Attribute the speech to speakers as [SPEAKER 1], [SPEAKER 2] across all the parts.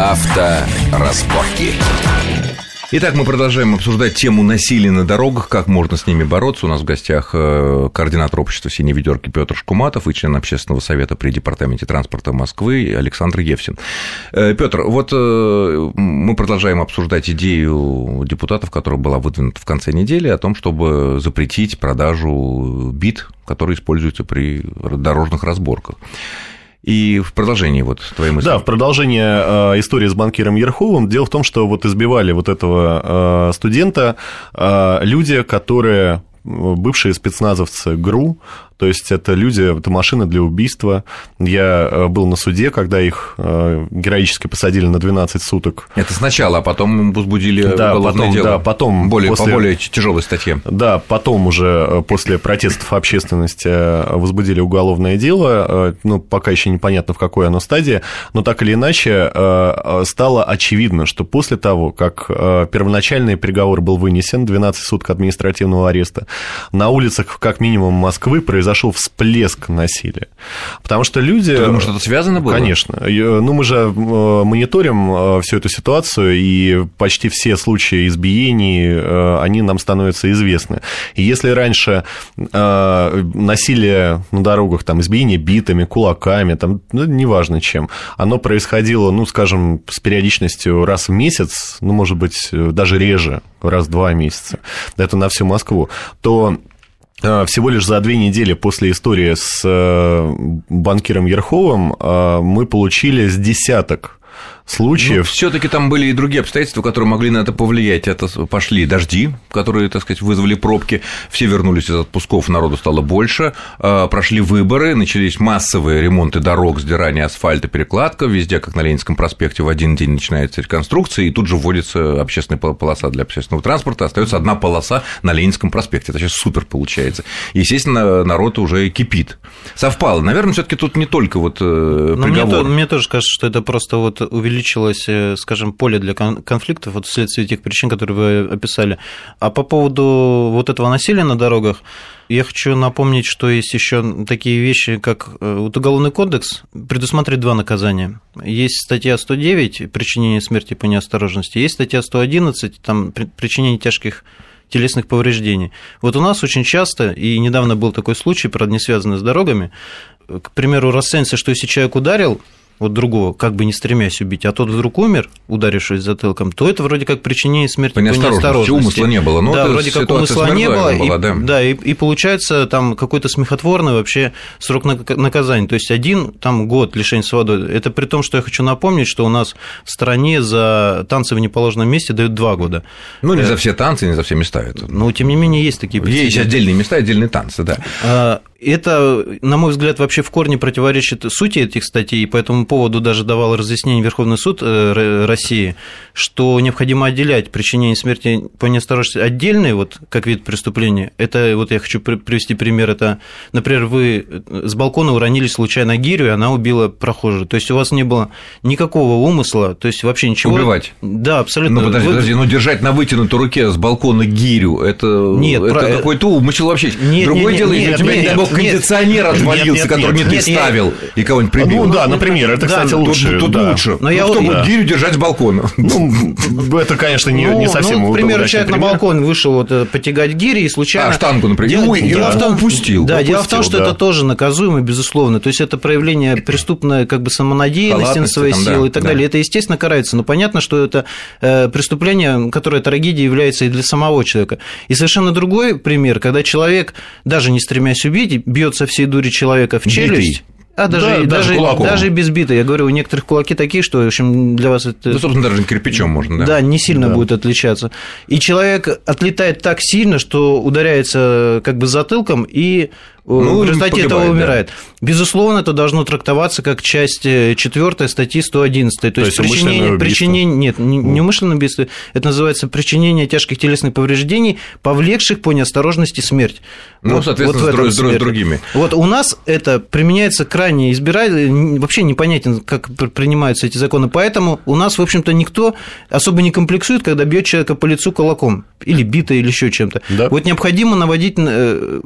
[SPEAKER 1] Авторазборки.
[SPEAKER 2] Итак, мы продолжаем обсуждать тему насилия на дорогах, как можно с ними бороться. У нас в гостях э, координатор общества «Синей ведерки» Петр Шкуматов и член общественного совета при Департаменте транспорта Москвы Александр Евсин. Э, Петр, вот э, мы продолжаем обсуждать идею депутатов, которая была выдвинута в конце недели, о том, чтобы запретить продажу бит, которые используются при дорожных разборках. И в продолжении вот твоей мысли.
[SPEAKER 3] Да, в продолжение э, истории с банкиром Ерховым. Дело в том, что вот избивали вот этого э, студента э, люди, которые бывшие спецназовцы ГРУ, то есть это люди, это машины для убийства. Я э, был на суде, когда их э, героически посадили на 12 суток.
[SPEAKER 2] Это сначала, а потом возбудили
[SPEAKER 3] да, потом, дело. Да, потом
[SPEAKER 2] более, после, по более тяжелой статье.
[SPEAKER 3] Да, потом уже э, после протестов общественности возбудили уголовное дело. Ну, пока еще непонятно, в какой оно стадии, но так или иначе стало очевидно, что после того, как первоначальный приговор был вынесен, 12 суток административного ареста, на улицах как минимум Москвы произошло произошел всплеск насилия. Потому что люди...
[SPEAKER 2] Ты думаешь, что это связано было?
[SPEAKER 3] Конечно. Ну, мы же э, мониторим э, всю эту ситуацию, и почти все случаи избиений, э, они нам становятся известны. И если раньше насилие на дорогах, там, избиение битами, кулаками, там, ну, неважно чем, оно происходило, ну, скажем, с периодичностью раз в месяц, ну, может быть, даже реже, раз в два месяца, это на всю Москву, то всего лишь за две недели после истории с э, банкиром Ерховым э, мы получили с десяток случаев. Ну,
[SPEAKER 2] Все-таки там были и другие обстоятельства, которые могли на это повлиять. Это пошли дожди, которые, так сказать, вызвали пробки, все вернулись из отпусков, народу стало больше, а, прошли выборы, начались массовые ремонты дорог, сдирание асфальта, перекладка, везде, как на Ленинском проспекте, в один день начинается реконструкция, и тут же вводится общественная полоса для общественного транспорта, остается одна полоса на Ленинском проспекте. Это сейчас супер получается. Естественно, народ уже кипит. Совпало. Наверное, все таки тут не только вот э,
[SPEAKER 4] Но приговор. Мне, мне тоже кажется, что это просто вот увеличилось, э, скажем, поле для конфликтов вот вследствие тех причин, которые вы описали. А по поводу вот этого насилия на дорогах, я хочу напомнить, что есть еще такие вещи, как э, вот Уголовный кодекс предусматривает два наказания. Есть статья 109 «Причинение смерти по неосторожности», есть статья 111 там, «Причинение тяжких телесных повреждений. Вот у нас очень часто, и недавно был такой случай, правда, не связанный с дорогами, к примеру, расценится, что если человек ударил, вот другого, как бы не стремясь убить, а тот вдруг умер, ударившись затылком, то это вроде как причинение смерти по неосторожности.
[SPEAKER 2] Умысла не было.
[SPEAKER 4] Но да, вроде как умысла не было. Была, и,
[SPEAKER 2] да,
[SPEAKER 4] да и, и получается там какой-то смехотворный вообще срок наказания. То есть один там год лишения свободы. Это при том, что я хочу напомнить, что у нас в стране за танцы в неположенном месте дают два года.
[SPEAKER 2] Ну, не за все танцы, не за все места это.
[SPEAKER 4] Но, тем не менее, есть такие
[SPEAKER 2] Есть отдельные места, отдельные танцы, да.
[SPEAKER 4] Это, на мой взгляд, вообще в корне противоречит сути этих статей, и по этому поводу даже давал разъяснение Верховный суд э, России, что необходимо отделять причинение смерти по неосторожности отдельное, вот как вид преступления. Это, вот я хочу привести пример, это, например, вы с балкона уронили случайно гирю, и она убила прохожую. То есть у вас не было никакого умысла, то есть вообще ничего.
[SPEAKER 2] Убивать.
[SPEAKER 4] Да, абсолютно.
[SPEAKER 2] Ну, подожди, вы... подожди, ну держать на вытянутой руке с балкона гирю, это, нет, это про... какой-то умысел вообще. Нет, Другое нет, дело, нет, если у тебя нет, не бог кондиционер отвалился, который не ты ставил, и кого-нибудь прибил.
[SPEAKER 3] Ну да, например, это, кстати, лучше.
[SPEAKER 2] Тут лучше. Но я кто будет гирю держать с балкона?
[SPEAKER 3] Ну, это, конечно, не
[SPEAKER 4] ну,
[SPEAKER 3] совсем
[SPEAKER 4] Ну, к примеру, человек на балкон вышел вот э, потягать гири и случайно...
[SPEAKER 2] А, штангу, например.
[SPEAKER 4] Ой, я в том упустил. Да, дело в том, что это тоже наказуемо, безусловно. То есть это проявление преступной как бы самонадеянности на свои силы и так далее. Это, естественно, карается. Но понятно, что это э, преступление, которое трагедией является и для самого человека. И совершенно другой пример, когда человек, даже не стремясь убить, бьет со всей дури человека в челюсть. А даже, да, даже, даже, даже без бита. Я говорю, у некоторых кулаки такие, что, в общем, для вас это...
[SPEAKER 2] Да, собственно, даже кирпичом можно, да?
[SPEAKER 4] Да, не сильно да. будет отличаться. И человек отлетает так сильно, что ударяется как бы затылком и э, ну, в результате погибает, этого умирает. Да. Безусловно, это должно трактоваться как часть 4 э, статьи 111. То, То есть, есть причинение, причинение, нет, не, не умышленное убийство, это называется причинение тяжких телесных повреждений, повлекших по неосторожности смерть.
[SPEAKER 2] Ну, вот, соответственно, вот с, с, с другими.
[SPEAKER 4] Вот у нас это применяется крайне избирательно, вообще непонятен, как принимаются эти законы, поэтому у нас, в общем-то, никто особо не комплексует, когда бьет человека по лицу кулаком или битой, или еще чем-то. Да. Вот необходимо наводить, э,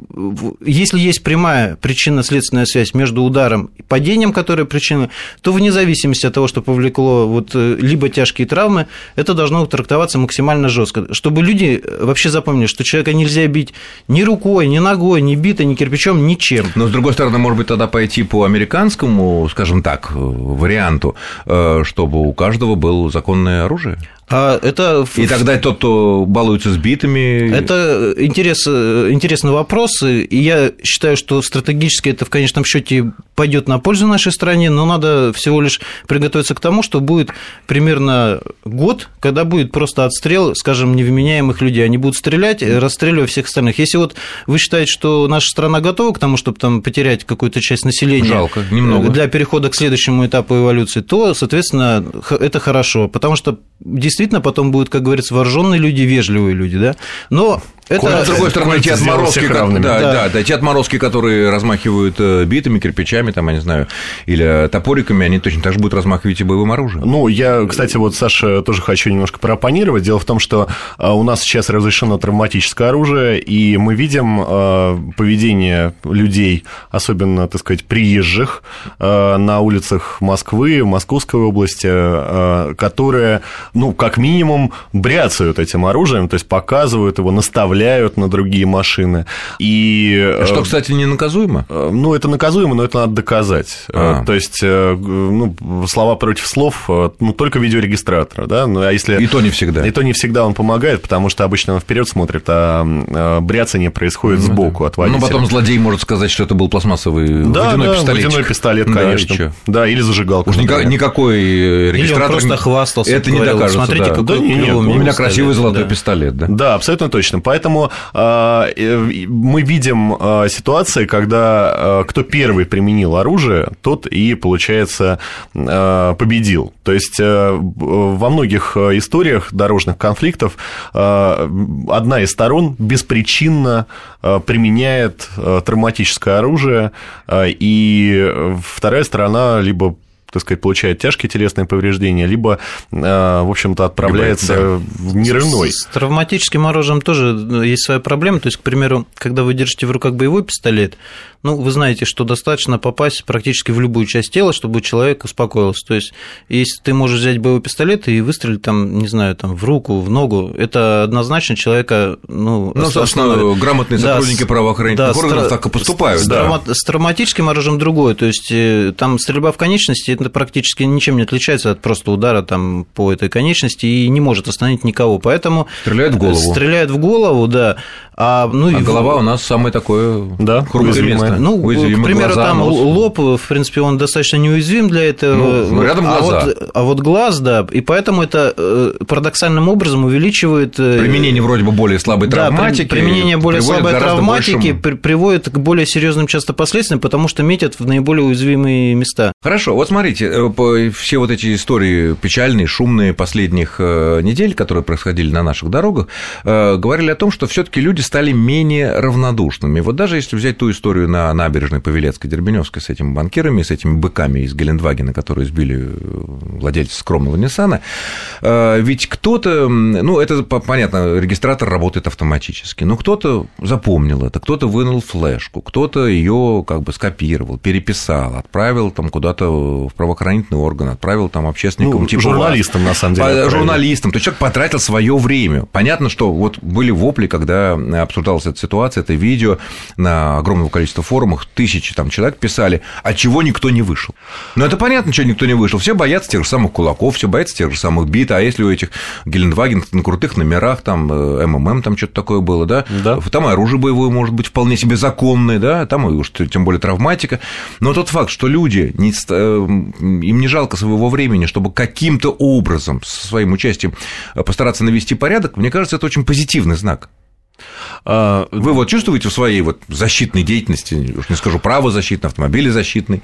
[SPEAKER 4] если есть прямая причинно-следственная связь между ударом и падением, которое причина, то вне зависимости от того, что повлекло вот э, либо тяжкие травмы, это должно трактоваться максимально жестко, чтобы люди вообще запомнили, что человека нельзя бить ни рукой, ни ногой, ни битой, ни кирпичом, ничем.
[SPEAKER 2] Но, с другой стороны, может быть, тогда пойти по американскому, скажем так, варианту, э, чтобы у каждого было законное оружие?
[SPEAKER 4] А это...
[SPEAKER 2] И тогда тот, кто балуется с битами...
[SPEAKER 4] Это интерес, интересный вопрос, и я считаю, что стратегически это в конечном счете пойдет на пользу нашей стране, но надо всего лишь приготовиться к тому, что будет примерно год, когда будет просто отстрел, скажем, невменяемых людей. Они будут стрелять, расстреливая всех остальных. Если вот вы считаете, что наша страна готова к тому, чтобы там потерять какую-то часть населения
[SPEAKER 2] Жалко, немного.
[SPEAKER 4] для перехода к следующему этапу эволюции, то, соответственно, это хорошо, потому что действительно потом будут, как говорится, вооруженные люди, вежливые люди, да. Но
[SPEAKER 2] это, с другой стороны, те отморозки, да, да. Да, да, те отморозки, которые размахивают э, битами, кирпичами, там, я не знаю, или топориками, они точно так же будут размахивать и боевым оружием.
[SPEAKER 3] Ну, я, кстати, вот, Саша, тоже хочу немножко пропонировать. Дело в том, что э, у нас сейчас разрешено травматическое оружие, и мы видим э, поведение людей, особенно, так сказать, приезжих на улицах Москвы, Московской области, которые, ну, как минимум, бряцают этим оружием, то есть показывают его, наставляют на другие машины. И,
[SPEAKER 2] Что, кстати, не наказуемо?
[SPEAKER 3] Э, ну, это наказуемо, но это надо доказать. Э, а. То есть, э, ну, слова против слов, ну, только видеорегистратора, да, ну, а если...
[SPEAKER 2] И то не всегда.
[SPEAKER 3] И то не всегда он помогает, потому что обычно он вперед смотрит, а бряцание происходит ну, сбоку да. от водителя.
[SPEAKER 2] Ну, потом злодей может сказать, что это был пластмассовый
[SPEAKER 3] да,
[SPEAKER 2] водяной
[SPEAKER 3] да,
[SPEAKER 2] пистолет.
[SPEAKER 3] водяной пистолет, конечно. Да, да или зажигалка.
[SPEAKER 2] Уж никакой регистратор...
[SPEAKER 4] Или он просто хвастался.
[SPEAKER 2] Это не докажется,
[SPEAKER 4] Смотрите,
[SPEAKER 2] да.
[SPEAKER 4] какой
[SPEAKER 2] да, нет, у меня красивый золотой да. пистолет, да.
[SPEAKER 3] Да, абсолютно точно. Поэтому а, э, мы видим а, ситуации, когда а, кто первый применил оружие, тот и, получается, победил. То есть э, во многих историях дорожных конфликтов одна из сторон беспричинно применяет травматическое оружие, и вторая сторона либо так сказать, получает тяжкие телесные повреждения, либо, э, в общем-то, отправляется либо, да. в мир иной.
[SPEAKER 4] С, с травматическим оружием тоже ну, есть своя проблема. То есть, к примеру, когда вы держите в руках боевой пистолет, ну, вы знаете, что достаточно попасть практически в любую часть тела, чтобы человек успокоился. То есть, если ты можешь взять боевой пистолет и выстрелить там, не знаю, там в руку, в ногу, это однозначно человека, ну,
[SPEAKER 2] ну собственно, грамотные сотрудники да, правоохранительных да, органов стра... так и поступают. С,
[SPEAKER 4] да. с травматическим оружием другое. То есть, э, там стрельба в конечности это практически ничем не отличается от просто удара там по этой конечности и не может остановить никого. Поэтому
[SPEAKER 2] стреляет в голову.
[SPEAKER 4] Стреляет в голову, да.
[SPEAKER 2] А, ну, а и голова в... у нас самое такое
[SPEAKER 3] да, хрупкое место.
[SPEAKER 4] Ну, Уязвимы к примеру, глаза, там нос. лоб, в принципе, он достаточно неуязвим для этого.
[SPEAKER 2] Ну, ну рядом
[SPEAKER 4] а
[SPEAKER 2] глаза.
[SPEAKER 4] Вот, а вот глаз, да, и поэтому это э, парадоксальным образом увеличивает...
[SPEAKER 2] Э, применение вроде бы более слабой травматики.
[SPEAKER 4] Да, применение более слабой травматики большим... приводит к более серьезным часто последствиям, потому что метят в наиболее уязвимые места.
[SPEAKER 2] Хорошо, вот смотрите, э, все вот эти истории печальные, шумные последних недель, которые происходили на наших дорогах, говорили о том, что все таки люди стали менее равнодушными. Вот даже если взять ту историю на набережной Павелецкой, Дербеневской с этими банкирами, с этими быками из Гелендвагена, которые сбили владельца скромного Ниссана, ведь кто-то, ну, это понятно, регистратор работает автоматически, но кто-то запомнил это, кто-то вынул флешку, кто-то ее как бы скопировал, переписал, отправил там куда-то в правоохранительный орган, отправил там общественникам ну,
[SPEAKER 3] типа журналистам, на самом деле.
[SPEAKER 2] Журналистам. То есть человек потратил свое время. Понятно, что вот были вопли, когда обсуждалась эта ситуация, это видео на огромного количества форумах, тысячи там человек писали, а чего никто не вышел. Ну, это понятно, что никто не вышел. Все боятся тех же самых кулаков, все боятся тех же самых бит, а если у этих Гелендваген на крутых номерах, там, э, МММ, там что-то такое было, да?
[SPEAKER 3] да,
[SPEAKER 2] там и оружие боевое может быть вполне себе законное, да, там и уж тем более травматика. Но тот факт, что люди, не, э, им не жалко своего времени, чтобы каким-то образом со своим участием постараться навести порядок, мне кажется, это очень позитивный знак. А, вы вот чувствуете в своей вот защитной деятельности, уж не скажу правозащитной, автомобилезащитной,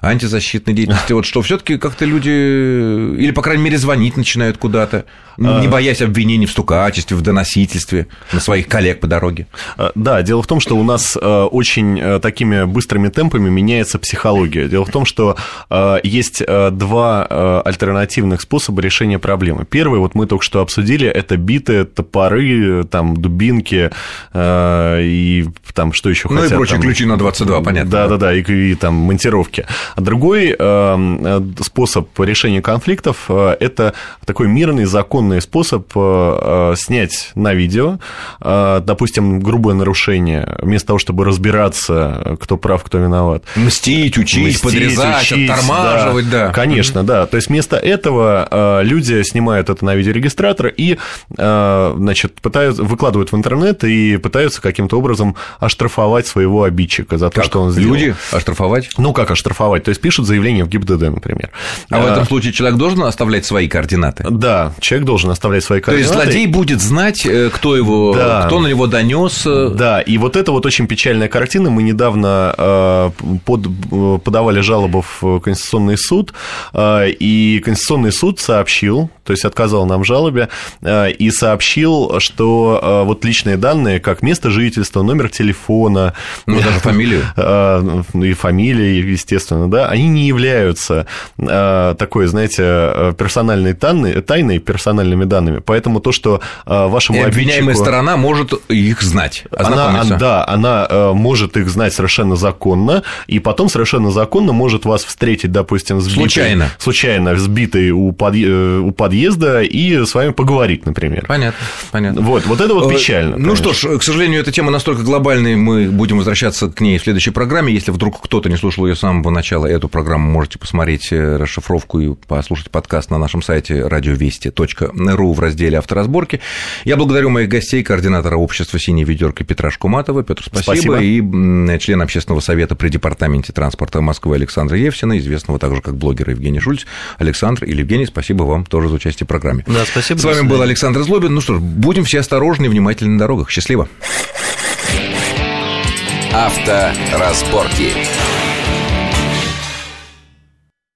[SPEAKER 2] антизащитной деятельности, вот что все таки как-то люди, или, по крайней мере, звонить начинают куда-то, не а. боясь обвинений в стукачестве, в доносительстве на своих коллег по дороге.
[SPEAKER 3] А, да, дело в том, что у нас очень такими быстрыми темпами меняется психология. Дело в том, что есть два альтернативных способа решения проблемы. Первый, вот мы только что обсудили, это биты, топоры, там, дубинки и там что еще
[SPEAKER 2] ну хотят. Ну и прочие там, ключи на 22, понятно.
[SPEAKER 3] Да-да-да, и, и там монтировки. А другой э, способ решения конфликтов э, – это такой мирный, законный способ э, снять на видео, допустим, грубое нарушение, вместо того, чтобы разбираться, кто прав, кто виноват.
[SPEAKER 2] Мстить, учить, Мстить, подрезать, учить, оттормаживать, да.
[SPEAKER 3] да. Конечно, да. То есть вместо этого люди снимают это на видеорегистратор и, значит, пытаются, выкладывают в интернет и пытаются каким-то образом оштрафовать своего обидчика за то,
[SPEAKER 2] как?
[SPEAKER 3] что он сделал.
[SPEAKER 2] Люди оштрафовать?
[SPEAKER 3] Ну, как оштрафовать? То есть пишут заявление в ГИБДД, например.
[SPEAKER 2] А, а в этом случае человек должен оставлять свои координаты?
[SPEAKER 3] Да, человек должен оставлять свои координаты.
[SPEAKER 2] То есть злодей будет знать, э, кто его, да. кто на него донес. Э.
[SPEAKER 3] Да, и вот это вот очень печальная картина. Мы недавно э, под, подавали жалобу в Конституционный суд, и Конституционный суд сообщил, то есть отказал нам в жалобе, и сообщил, что вот личные данные, как место жительства, номер телефона,
[SPEAKER 2] ну, даже фамилию,
[SPEAKER 3] и фамилия, естественно, да, они не являются э, такой, знаете, персональной тайной, тайной, персональными данными. Поэтому то, что э, вашему
[SPEAKER 2] и обвиняемая обидчику... сторона может их знать,
[SPEAKER 3] она, Да, она э, может их знать совершенно законно, и потом совершенно законно может вас встретить, допустим,
[SPEAKER 2] сбитой, случайно,
[SPEAKER 3] случайно взбитой у, подъ... у подъезда и с вами поговорить, например.
[SPEAKER 2] Понятно, понятно.
[SPEAKER 3] Вот, вот это вот печально.
[SPEAKER 2] Ну конечно. что ж, к сожалению, эта тема настолько глобальная, мы будем возвращаться к ней в следующей программе. Если вдруг кто-то не слушал ее с самого начала, эту программу можете посмотреть э, расшифровку и послушать подкаст на нашем сайте радиовести.ру в разделе авторазборки. Я благодарю моих гостей, координатора общества «Синяя ведерко» Петра Шкуматова. Петр, спасибо. спасибо. И член общественного совета при департаменте транспорта Москвы Александра Евсина, известного также как блогера Евгений Шульц. Александр и Евгений, спасибо вам тоже за участие в программе.
[SPEAKER 4] Да, спасибо.
[SPEAKER 2] С вами был Александр Злобин. Ну что ж, будем все осторожны и внимательны на дорогах. Счастливо.
[SPEAKER 1] Авторазборки.